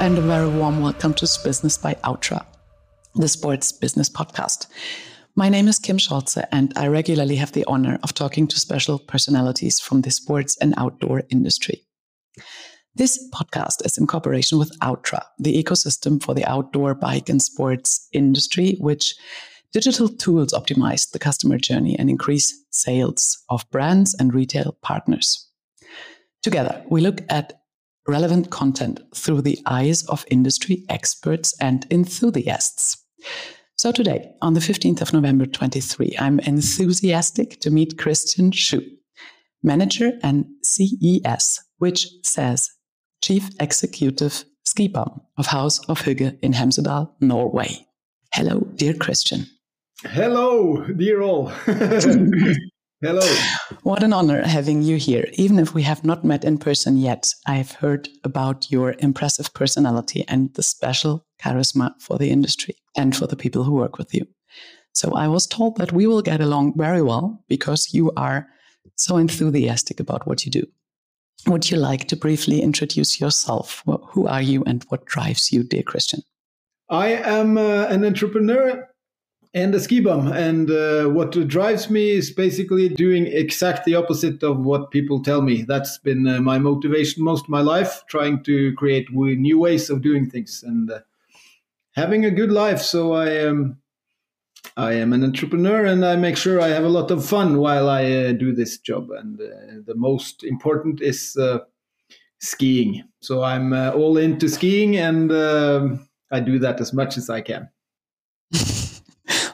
and a very warm welcome to Business by Outtra, the sports business podcast. My name is Kim Scholze, and I regularly have the honor of talking to special personalities from the sports and outdoor industry. This podcast is in cooperation with Outtra, the ecosystem for the outdoor bike and sports industry, which digital tools optimize the customer journey and increase sales of brands and retail partners. Together, we look at relevant content through the eyes of industry experts and enthusiasts. So today, on the 15th of November 23, I'm enthusiastic to meet Christian Schou, manager and CES, which says Chief Executive Ski Bum of House of Hygge in Hemsedal, Norway. Hello, dear Christian. Hello, dear all. Hello. What an honor having you here. Even if we have not met in person yet, I've heard about your impressive personality and the special charisma for the industry and for the people who work with you. So I was told that we will get along very well because you are so enthusiastic about what you do. Would you like to briefly introduce yourself? Who are you and what drives you, dear Christian? I am uh, an entrepreneur and a ski bum. And uh, what drives me is basically doing exact the opposite of what people tell me. That's been uh, my motivation most of my life, trying to create new ways of doing things and uh, having a good life. So I am. I am an entrepreneur and I make sure I have a lot of fun while I uh, do this job. And uh, the most important is uh, skiing. So I'm all into skiing and um, I do that as much as I can.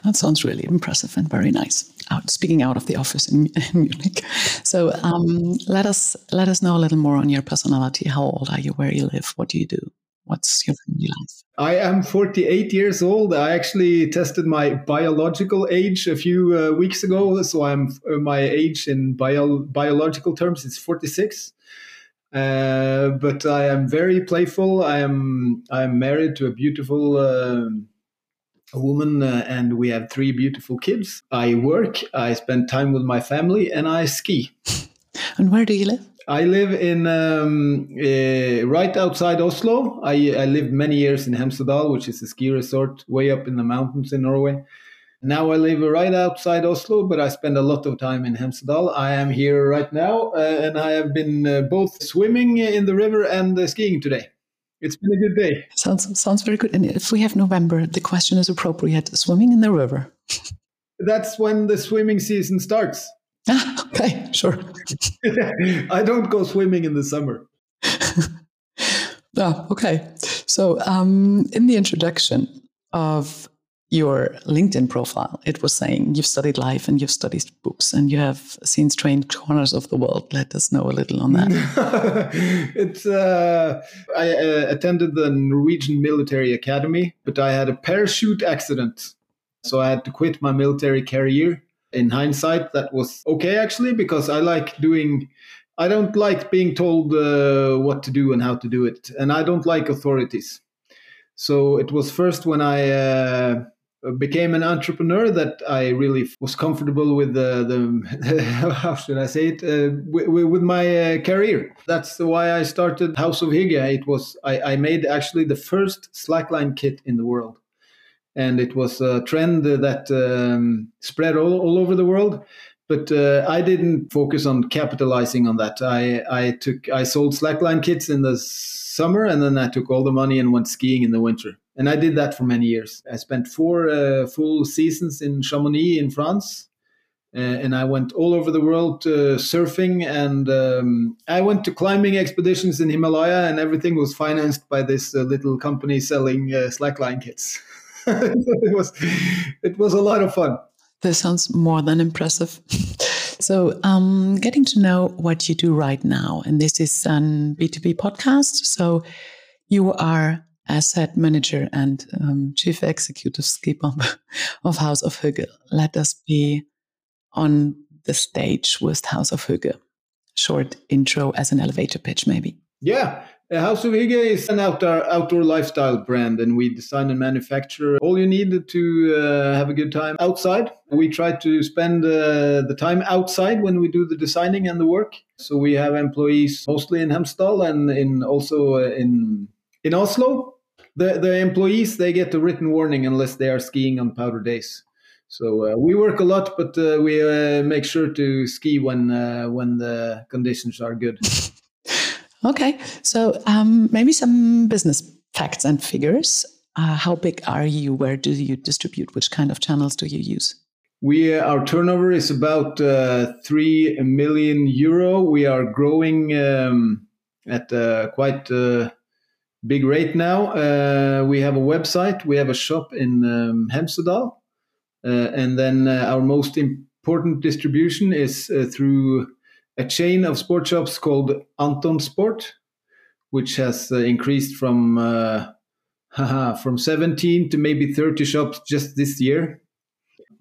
That sounds really impressive and very nice. Out speaking out of the office in, in Munich. So um, let us let us know a little more on your personality. How old are you? Where you live? What do you do? What's your family life? I am 48 years old. I actually tested my biological age a few uh, weeks ago. So I'm uh, my age in bio, biological terms is 46. Uh, but I am very playful. I am I am married to a beautiful um, a woman uh, and we have three beautiful kids. I work, I spend time with my family, and I ski. And where do you live? I live in um, uh, right outside Oslo. I, I, lived many years in Hemsedal, which is a ski resort way up in the mountains in Norway. Now I live right outside Oslo, but I spend a lot of time in Hemsedal. I am here right now, uh, and I have been uh, both swimming in the river and uh, skiing today. It's been a good day. Sounds sounds very good. And if we have November, the question is appropriate: swimming in the river. That's when the swimming season starts. Ah, okay, sure. I don't go swimming in the summer. oh, okay. So, um, in the introduction of your LinkedIn profile, it was saying you've studied life and you've studied books and you have seen strange corners of the world. Let us know a little on that. it's uh, I uh, attended the Norwegian Military Academy, but I had a parachute accident, so I had to quit my military career. In hindsight, that was okay actually because I like doing. I don't like being told uh, what to do and how to do it, and I don't like authorities. So it was first when I uh, became an entrepreneur that I really was comfortable with the, the how should I say it uh, with, with, my uh, career. That's why I started House of Hygge. It was I, I, made actually the first slackline kit in the world, and it was a trend that um, spread all, all over the world. But uh, I didn't focus on capitalizing on that. I, I took I sold slackline kits in the summer, and then I took all the money and went skiing in the winter and I did that for many years. I spent four uh, full seasons in Chamonix in France, uh, and I went all over the world uh, surfing, and um, I went to climbing expeditions in Himalaya, and everything was financed by this uh, little company selling uh, slackline kits. it was it was a lot of fun. This sounds more than impressive. So, um, getting to know what you do right now, and this is an B2B podcast. So, you are asset manager and um, chief executive skipper of House of Hygge. Let us be on the stage with House of Hygge. Short intro as an elevator pitch, maybe. Yeah, House of Hygge is an outdoor outdoor lifestyle brand, and we design and manufacture all you need to uh, have a good time outside. We try to spend uh, the time outside when we do the designing and the work. So we have employees mostly in Hemsedal and in also uh, in in Oslo, the the employees they get a written warning unless they are skiing on powder days. So uh, we work a lot, but uh, we uh, make sure to ski when uh, when the conditions are good. okay, so um, maybe some business facts and figures. Uh, how big are you? Where do you distribute? Which kind of channels do you use? We our turnover is about uh, three million euro. We are growing um, at quite big rate now. we have a website. We have a shop in um, Hemsedal uh, and then uh, our most important distribution is uh, through a chain of sport shops called Anton Sport, which has increased from from 17 to maybe 30 shops just this year.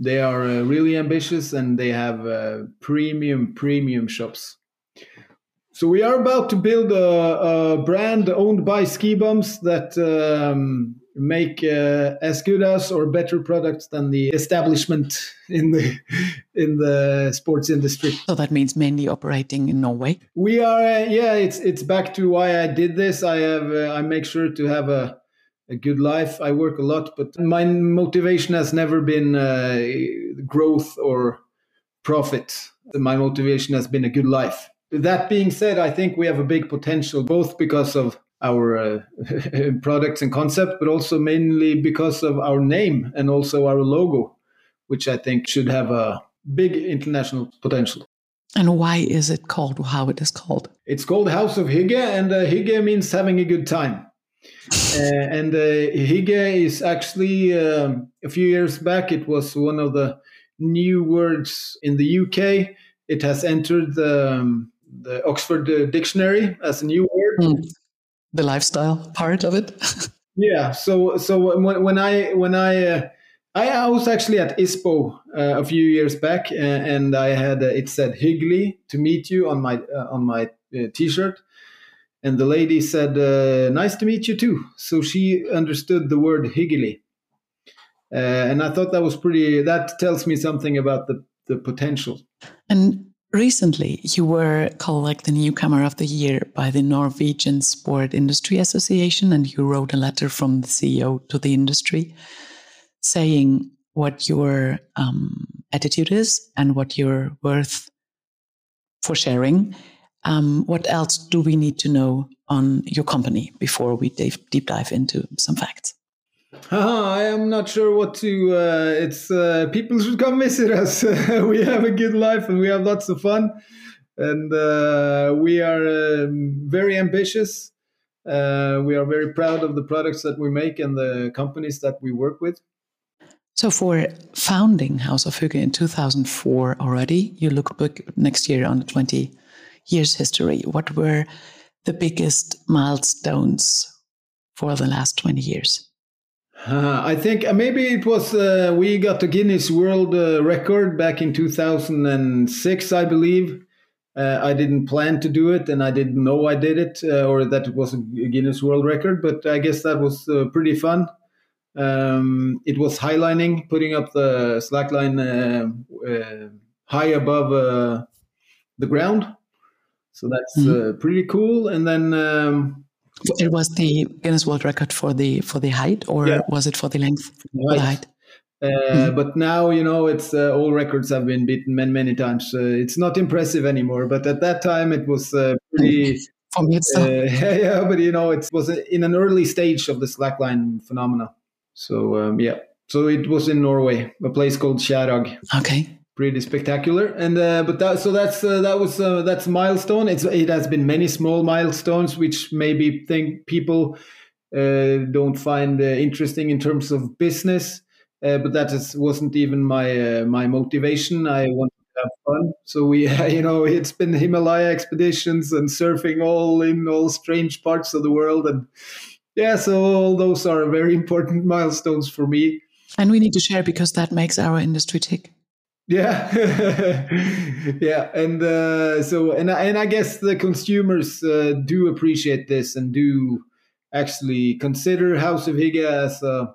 They are uh, really ambitious and they have uh, premium, premium shops. So we are about to build a, a brand owned by Ski bums that um, make uh, as good as or better products than the establishment in the in the sports industry. So that means mainly operating in Norway. We are, uh, yeah. It's it's back to why I did this. I have uh, I make sure to have a a good life. I work a lot, but my motivation has never been uh, growth or profit. My motivation has been a good life. That being said, I think we have a big potential, both because of our uh, products and concept, but also mainly because of our name and also our logo, which I think should have a big international potential. And why is it called how it is called? It's called House of Hygge, and uh, Hygge means having a good time. uh, and uh, Hygge is actually um, a few years back. It was one of the new words in the UK. It has entered the, um, the Oxford uh, Dictionary as a new word. Mm the lifestyle part of it. yeah. So so when, when I when I uh, I, was actually at ISPO uh, a few years back, uh, and I had uh, it said Hyggelig to meet you on my uh, on my uh, T-shirt, and the lady said, "Nice to meet you too." So she understood the word Hyggelig, and I thought that was pretty. That tells me something about the the potential. And Recently, you were called like the newcomer of the year by the Norwegian Sport Industry Association, and you wrote a letter from the CEO to the industry saying what your um, attitude is and what you're worth for sharing. Um, what else do we need to know on your company before we deep dive into some facts? I am not sure what to. Uh, it's uh, people should come visit us. we have a good life and we have lots of fun, and uh, we are um, very ambitious. Uh, we are very proud of the products that we make and the companies that we work with. So, for founding House of Hygge in 2004 already, you look back next year on the 20 years history. What were the biggest milestones for the last 20 years? Uh, I think uh, maybe it was uh, we got the Guinness World uh, Record back in 2006, I believe. Uh, I didn't plan to do it, and I didn't know I did it uh, or that it was a Guinness World Record. But I guess that was pretty fun. Um, it was highlining, putting up the slackline high above the ground, so that's mm-hmm. pretty cool. And then. Um, it was the Guinness World Record for the for the height, or yeah. was it for the length? For the height. Uh, mm-hmm. But now you know it's uh, all records have been beaten many many times. Uh, it's not impressive anymore. But at that time it was uh, pretty. For me, it's uh, yeah, but you know it was in an early stage of the slackline phenomena. So um, yeah, so it was in Norway, a place called Kjærag. Okay pretty spectacular. And uh, but that so that's uh, that was uh, that's milestone. It's it has been many small milestones which maybe think people uh, don't find uh, interesting in terms of business. Uh, but that is, wasn't even my my motivation. I wanted to have fun. So we, you know, it's been Himalaya expeditions and surfing all in all strange parts of the world, and yeah, so all those are very important milestones for me. And we need to share because that makes our industry tick. Yeah, yeah, and uh, so and and I guess the consumers uh, do appreciate this and do actually consider House of Hygge as a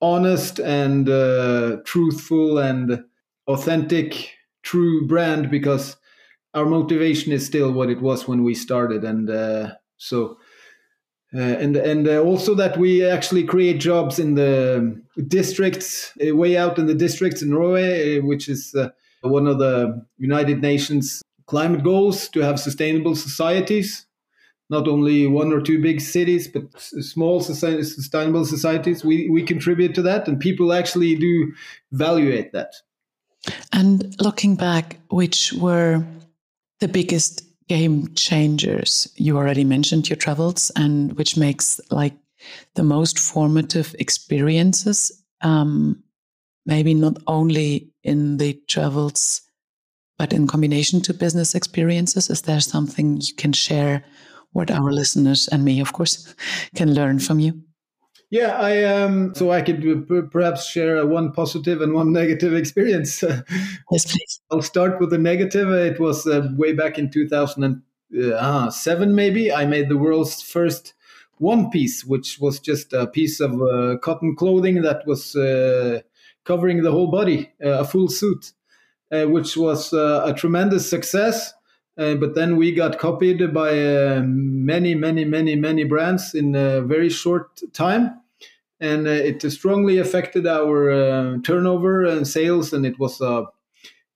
honest and uh, truthful and authentic, true brand because our motivation is still what it was when we started, and uh, so Uh, and and uh, also that we actually create jobs in the districts, uh, way out in the districts in Norway, uh, which is uh, one of the United Nations climate goals to have sustainable societies. Not only one or two big cities, but small society, sustainable societies. We we contribute to that, and people actually do evaluate that. And looking back, which were the biggest game changers? You already mentioned your travels, and which makes like the most formative experiences. Um, maybe not only in the travels, but in combination to business experiences. Is there something you can share? What our listeners and me, of course, can learn from you. Yeah, I um. So I could perhaps share one positive and one negative experience. yes, please. I'll start with the negative. It was uh, way back in 2007, maybe. I made the world's first one piece, which was just a piece of uh, cotton clothing that was uh, covering the whole body, uh, a full suit, uh, which was uh, a tremendous success. but then we got copied by many, many, many, many brands in a very short time and uh, it strongly affected our uh, turnover and sales. And it was a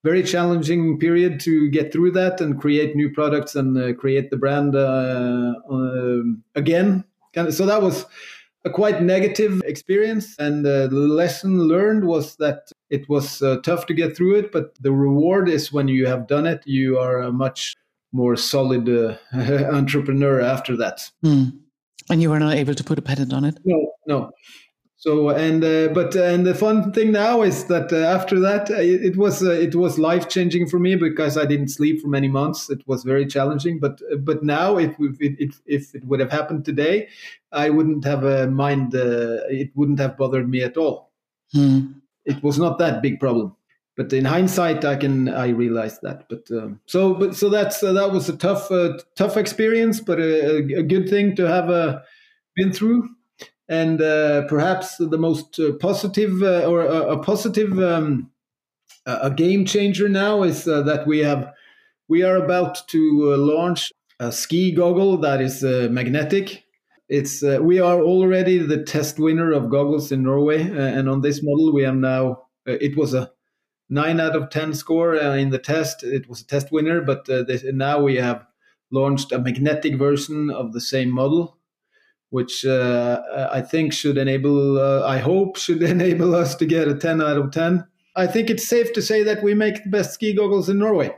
very challenging period to get through that and create new products and uh, create the brand again. So that was a quite negative experience. And the lesson learned was that it was uh, tough to get through it, but the reward is when you have done it, you are a much more solid uh, entrepreneur after that. Mm. And you were not able to put a patent on it? No, no. So and uh, but uh, and the fun thing now is that uh, after that uh, it, it, was uh, it was life changing for me because I didn't sleep for many months. It was very challenging. But uh, but now if it, if it would have happened today, I wouldn't have a mind. it wouldn't have bothered me at all. Hmm. It was not that big problem. But in hindsight, I can I realized that. But um, so but so that's that was a tough tough experience, but a, a, good thing to have been through and uh, perhaps the most uh, positive uh, or a, positive um, a game changer now is that we have we are about to launch a ski goggle that is magnetic it's uh, we are already the test winner of goggles in Norway, uh, and on this model we have now. Uh, it was a nine out of ten score in the test. It was a test winner, but this, now we have launched a magnetic version of the same model, which uh, I think should enable, uh, I hope, should enable us to get a 10 out of 10. I think it's safe to say that we make the best ski goggles in Norway.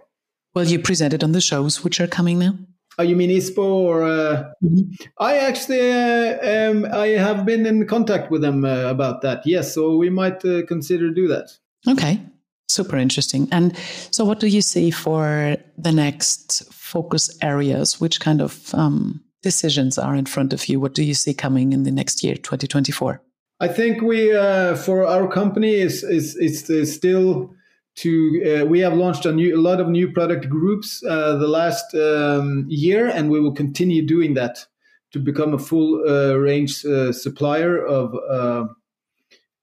Well, you presented on the shows which are coming now. Oh, you mean ISPO or? Uh, mm-hmm. I actually, uh, um, I have been in contact with them uh, about that. Yes, so we might uh, consider do that. Okay, super interesting. And so, what do you see for the next focus areas? Which kind of um, decisions are in front of you? What do you see coming in the next year, 2024? I think we, uh, for our company, is is is still to. Uh, we have launched a new, a lot of new product groups uh, the last um, year, and we will continue doing that to become a full uh, range uh, supplier of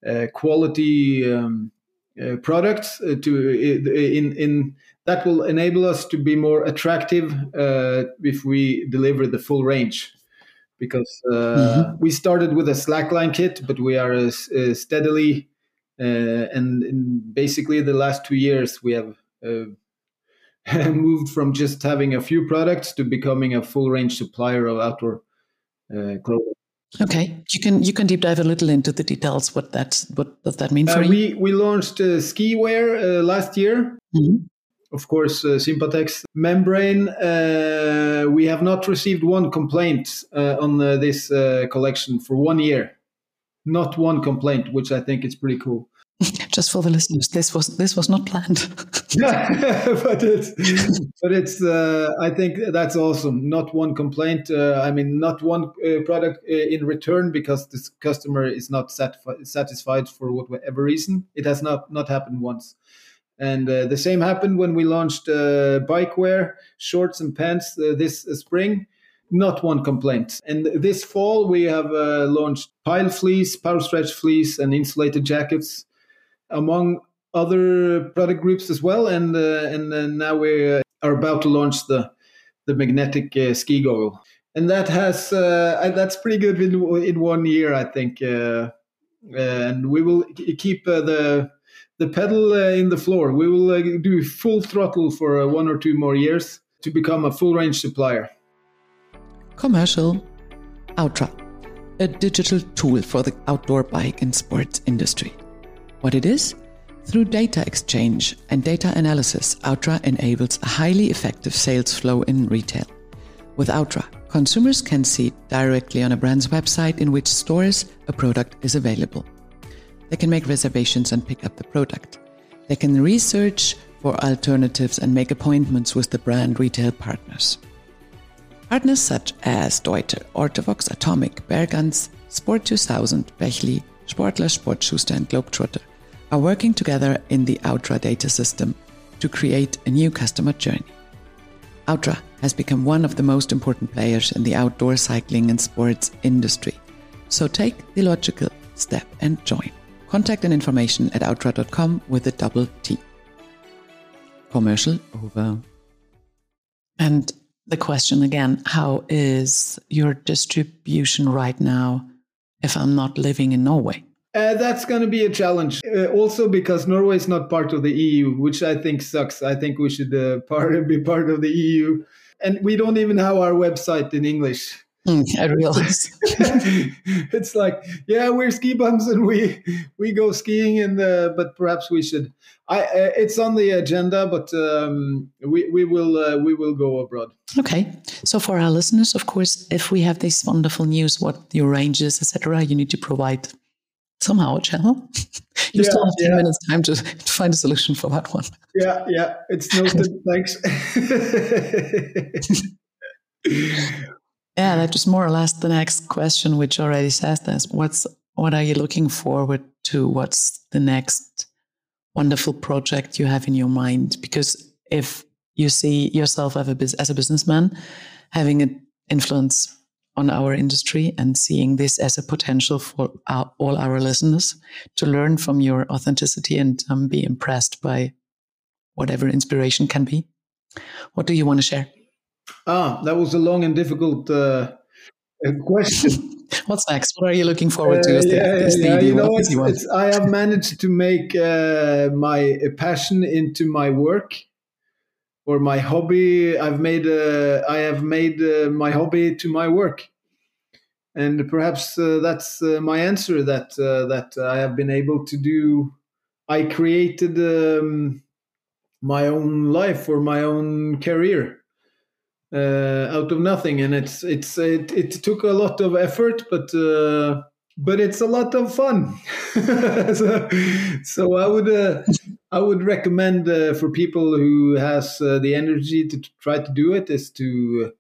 uh, quality um, products to in in that will enable us to be more attractive uh, if we deliver the full range because uh, mm-hmm. we started with a slackline kit but we are uh, uh steadily uh, and in basically the last two years we have uh, moved from just having a few products to becoming a full range supplier of outdoor clothing Okay, you can you can deep dive a little into the details. What that what does that mean for you? We we launched ski wear last year, mm-hmm of course, uh, Sympatex membrane. Uh, we have not received one complaint uh, on uh, this uh, collection for one year. Not one complaint, which I think is pretty cool. Just for the listeners, this was this was not planned. yeah, but it's but it's. Uh, I think that's awesome. Not one complaint. I mean, not one product in return because this customer is not satisfied, satisfied for whatever reason. It has not not happened once. And uh, the same happened when we launched uh, bike wear, shorts and pants uh, this spring. Not one complaint. And this fall, we have uh, launched pile fleece, power stretch fleece, and insulated jackets, among other product groups as well. And uh, and now we uh, are about to launch the the magnetic ski goggle. and that has uh, that's pretty good in, in one year, I think. Uh, and we will keep uh, the the pedal uh, in the floor. We will uh, do full throttle for one or two more years to become a full range supplier. Commercial Outtra, a digital tool for the outdoor bike and sports industry. What it is? Through data exchange and data analysis, Outtra enables a highly effective sales flow in retail. With Outtra, consumers can see directly on a brand's website in which stores a product is available. They can make reservations and pick up the product. They can research for alternatives and make appointments with the brand retail partners. Partners such as Deuter, Ortovox, Atomic, Bergans, Sport 2000, Bächli, Sportler, Sportschuster, and Globetrotter are working together in the Outtra data system to create a new customer journey. Outtra has become one of the most important players in the outdoor cycling and sports industry. So take the logical step and join. Contact and information at outtra.com with a double T. Commercial over. And the question again how is your distribution right now if I'm not living in Norway? Uh, that's going to be a challenge. Uh, also, because Norway is not part of the EU, which I think sucks. I think we should uh, part, be part of the EU. And we don't even have our website in English. Mm, I realize. it's like, yeah, we're ski bums and we we go skiing, and uh, but perhaps we should. I uh, it's on the agenda, but um, we we will uh, we will go abroad. Okay, so for our listeners, of course, if we have this wonderful news, what your range is, etc., you need to provide somehow a channel. you yeah, still have 10 yeah. minutes time to, to find a solution for that one. Yeah, yeah, it's noted. Thanks. yeah, that was more or less the next question, which already says this. What's what are you looking forward to? What's the next wonderful project you have in your mind? Because if you see yourself as a, as a businessman having an influence on our industry and seeing this as a potential for our, all our listeners to learn from your authenticity and um, be impressed by whatever inspiration can be. What do you want to share? Ah, that was a long and difficult uh, question. What's next? What are you looking forward to? Uh, yeah, the, yeah, you know, it's, it's, I have managed to make uh, my passion into my work or my hobby i've made uh, i have made uh, my hobby to my work. And perhaps uh, that's uh, my answer that uh, that i have been able to do. I created um, my own life or my own career uh, out of nothing. And it's it's it, it took a lot of effort but but it's a lot of fun. So, so i would I would recommend uh, for people who has uh, the energy to try to do it is to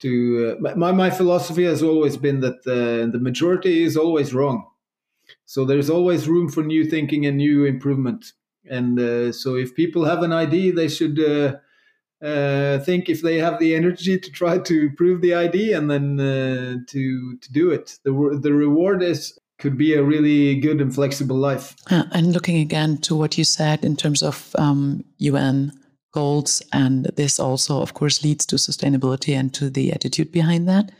to uh, my my philosophy has always been that uh, the majority is always wrong. So there's always room for new thinking and new improvement. And uh, so if people have an idea, they should uh, think if they have the energy to try to prove the idea and then to to do it. The the reward is could be a really good and flexible life. Uh, and looking again to what you said in terms of um, UN goals, and this also, of course, leads to sustainability and to the attitude behind that.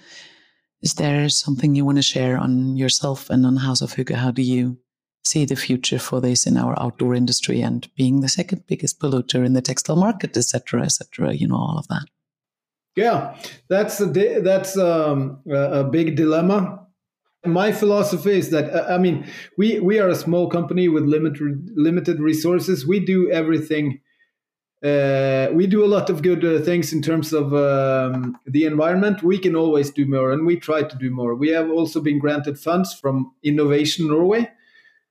Is there something you want to share on yourself and on House of Hygge? How do you see the future for this in our outdoor industry and being the second biggest polluter in the textile market, etc., etc. You know all of that. Yeah, that's a that's um, a big dilemma my philosophy is that uh, I mean we we are a small company with limited limited resources. We do everything. Uh, we do a lot of good uh, things in terms of um, the environment. We can always do more, and we try to do more. We have also been granted funds from Innovation Norway,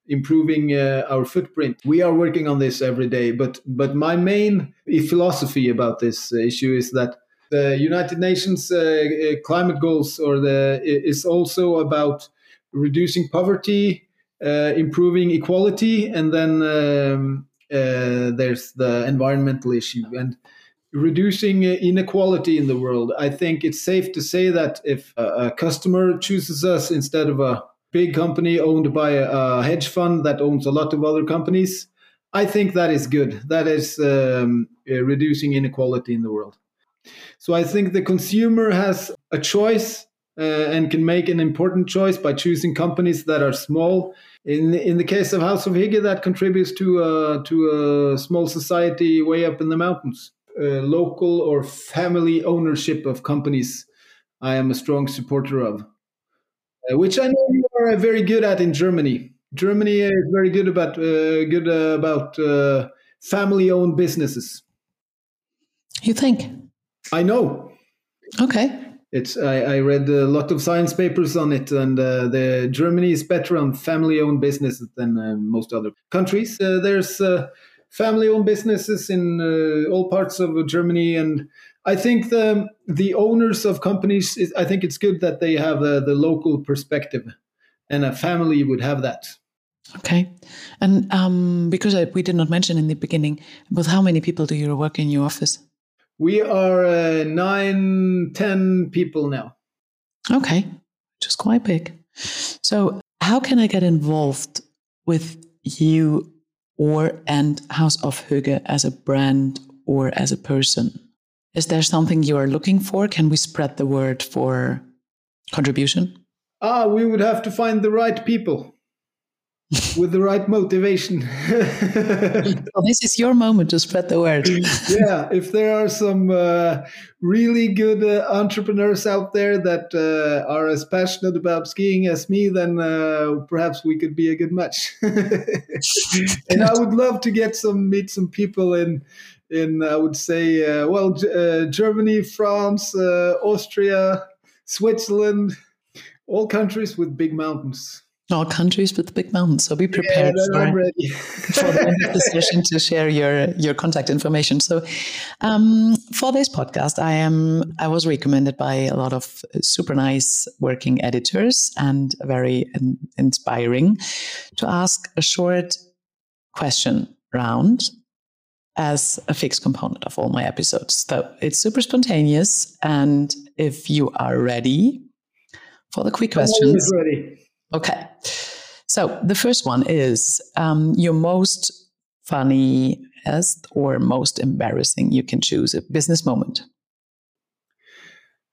improving uh, our footprint. We are working on this every day. But but my main philosophy about this issue is that the United Nations uh, uh, climate goals or the is also about reducing poverty, uh, improving equality, and then um, there's the environmental issue and reducing inequality in the world. I think it's safe to say that if a, customer chooses us instead of a big company owned by a, hedge fund that owns a lot of other companies, I think that is good. That is um, reducing inequality in the world. So I think the consumer has a choice uh, and can make an important choice by choosing companies that are small. In in the case of House of Hygge, that contributes to a, to a small society way up in the mountains. Uh, local or family ownership of companies, I am a strong supporter of, uh, which I know you are very good at in Germany. Germany is very good about uh, good about uh, family-owned businesses. You think? I know. Okay. It's I, I read a lot of science papers on it, and uh, the Germany is better on family-owned businesses than uh, most other countries. Uh, there's uh, family-owned businesses in uh, all parts of Germany, and I think the the owners of companies. Is, I think it's good that they have uh, the local perspective, and a family would have that. Okay, and um, because I, we did not mention in the beginning, but how many people do you work in your office? We are uh, nine, ten people now. Okay, which is quite big. So, how can I get involved with you or and House of Hygge as a brand or as a person? Is there something you are looking for? Can we spread the word for contribution? Ah, we would have to find the right people with the right motivation. well, this is your moment to spread the word. yeah, if there are some uh, really good uh, entrepreneurs out there that uh, are as passionate about skiing as me, then uh, perhaps we could be a good match. and I would love to get some meet some people in in I would say uh, well uh, Germany, France, Austria, Switzerland, all countries with big mountains all countries with the big mountains. So be prepared yeah, for, for the end of the session to share your your contact information. So um, for this podcast, I am I was recommended by a lot of super nice working editors and very in, inspiring to ask a short question round as a fixed component of all my episodes. So it's super spontaneous, and if you are ready for the quick questions. Okay. So the first one is um, your most funniest or most embarrassing. You can choose a business moment.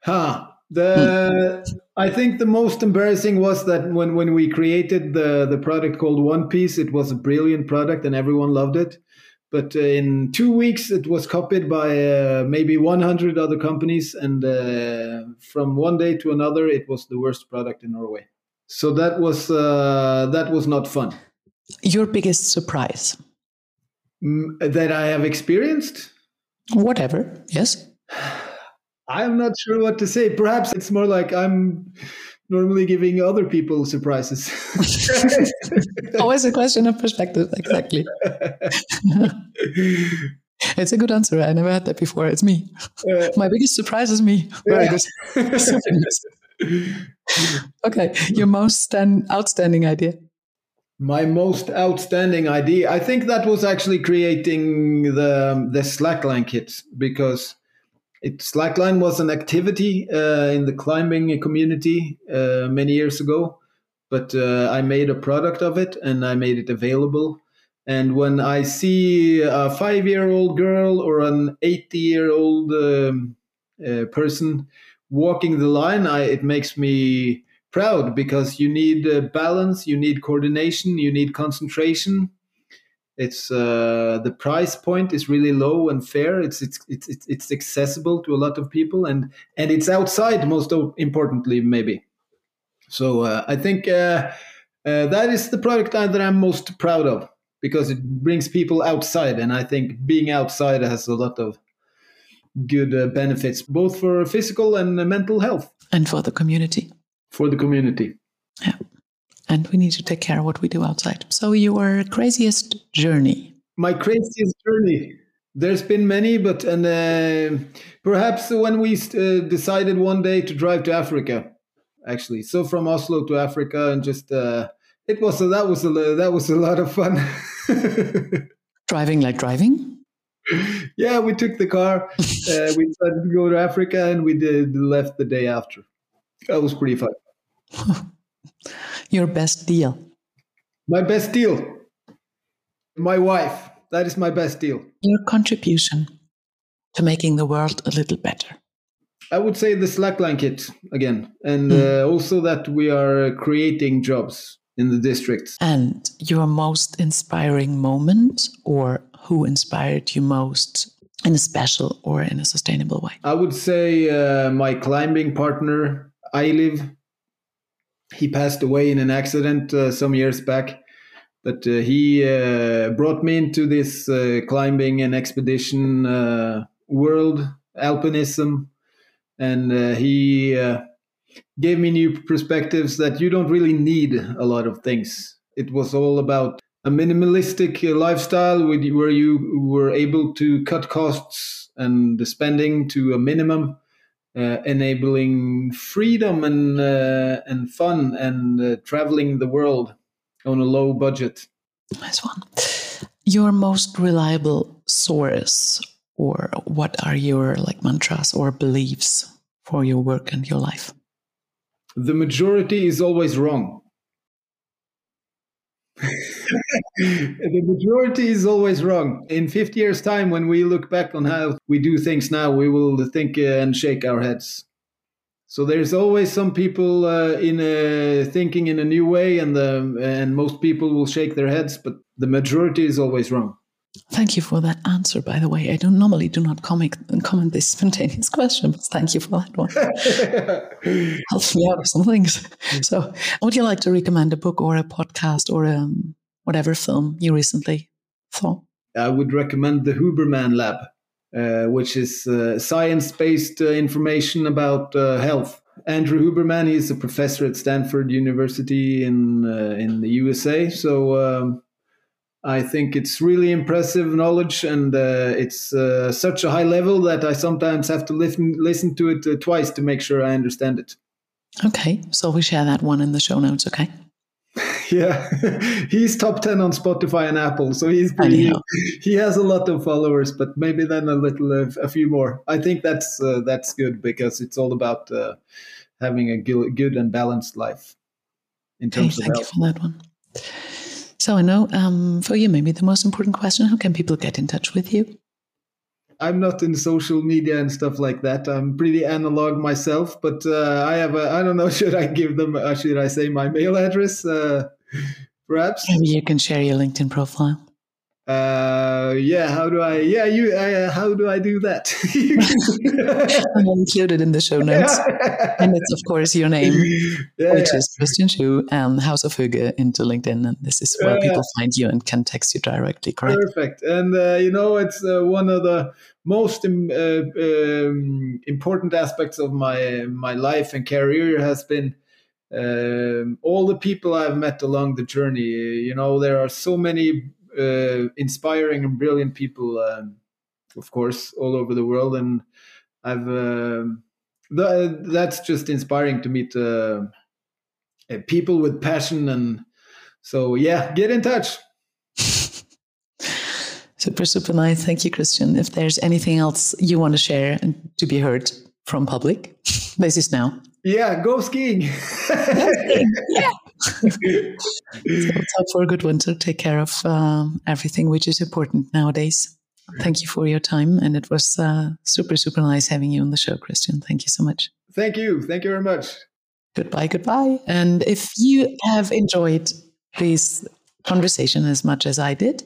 Huh. The hmm. I think the most embarrassing was that when when we created the the product called One Piece, it was a brilliant product and everyone loved it. But uh, in two weeks, it was copied by uh, maybe 100 other companies, and uh, from one day to another, it was the worst product in Norway. So that was uh, that was not fun. Your biggest surprise mm, that I have experienced? Whatever. Yes. I'm not sure what to say. Perhaps it's more like I'm normally giving other people surprises. Always a question of perspective. Exactly. it's a good answer. I never had that before. It's me. Uh, My biggest surprise is me. Very yeah. Okay, your most stand, outstanding idea. My most outstanding idea, I think that was actually creating the the slackline kit because it slackline was an activity uh, in the climbing community uh, many years ago, but uh, I made a product of it and I made it available. And when I see a five year old girl or an 80 year old um, uh, person walking the line, I, it makes me proud because you need uh, balance, you need coordination, you need concentration. It's uh, the price point is really low and fair. It's, it's it's it's accessible to a lot of people, and and it's outside. Most importantly, maybe. So uh, I think uh, uh, that is the product that I'm most proud of because it brings people outside, and I think being outside has a lot of good uh, benefits, both for physical and uh, mental health. And for the community. For the community. Yeah. And we need to take care of what we do outside. So, your craziest journey? My craziest journey. There's been many, but and uh, perhaps when we uh, decided one day to drive to Africa, actually, so from Oslo to Africa, and just uh, it was a, that was a that was a lot of fun. driving like driving yeah, we took the car. Uh, we decided to go to Africa, and we did left the day after. That was pretty fun. Your best deal? My best deal. My wife. That is my best deal. Your contribution to making the world a little better? I would say the slackline kit again, and mm. uh, also that we are creating jobs in the district. And your most inspiring moment, or who inspired you most in a special or in a sustainable way? I would say uh, my climbing partner, Eiliv. He passed away in an accident uh, some years back, but uh, he uh, brought me into this uh, climbing and expedition uh, world, alpinism, and he gave me new perspectives that you don't really need a lot of things. It was all about a minimalistic lifestyle where you were able to cut costs and the spending to a minimum, uh, enabling freedom and uh, and fun and uh, traveling the world on a low budget. Nice one. Your most reliable source, or what are your like mantras or beliefs for your work and your life? The majority is always wrong. the majority is always wrong. In 50 years' time, when we look back on how we do things now, we will think uh, and shake our heads. So there's always some people uh, in a, thinking in a new way, and the and most people will shake their heads, but the majority is always wrong. Thank you for that answer. By the way, I don't normally do not comment comment this spontaneous question, but thank you for that one. Helps me out of some things. So, would you like to recommend a book or a podcast or a, um, whatever film you recently saw? I would recommend the Huberman Lab, uh, which is uh, science based uh, information about uh, health. Andrew Huberman is a professor at Stanford University in uh, in the USA. So. Um, I think it's really impressive knowledge, and uh, it's uh, such a high level that I sometimes have to listen listen to it uh, twice to make sure I understand it. Okay, so we share that one in the show notes. Okay. yeah, he's top ten on Spotify and Apple, so he's pretty, he has a lot of followers, but maybe then a little a few more. I think that's uh, that's good because it's all about uh, having a good and balanced life in terms okay, of health. Thank you for that one. So I know um, for you, maybe the most important question: How can people get in touch with you? I'm not in social media and stuff like that. I'm pretty analog myself, but uh, I have a. I don't know. Should I give them? Uh, should I say my mail address? Uh, perhaps. Maybe you can share your LinkedIn profile. Uh, yeah. How do I? Yeah, you. Uh, how do I do that? I'm included in the show notes, and it's of course your name, yeah, which yeah. is Christian Schou and House of Hygge into LinkedIn, and this is where people find you and can text you directly. Correct. Perfect. And uh, you know, it's uh, one of the most um, um, important aspects of my my life and career has been. Um, all the people I've met along the journey, you know, there are so many uh, inspiring and brilliant people, um, of course, all over the world, and I've uh, th- that's just inspiring to meet uh, uh, people with passion, and so yeah, get in touch. super, super nice. Thank you, Christian. If there's anything else you want to share and to be heard from public, this is now. Yeah, go skiing. yeah. So for a good one to take care of um, everything which is important nowadays. Thank you for your time. And it was uh, super, super nice having you on the show, Christian. Thank you so much. Thank you. Thank you very much. Goodbye, goodbye. And if you have enjoyed this conversation as much as I did,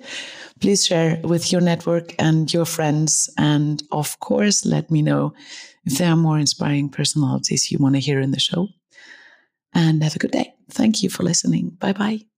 please share with your network and your friends. And of course, let me know if there are more inspiring personalities you want to hear in the show. And have a good day. Thank you for listening. Bye bye.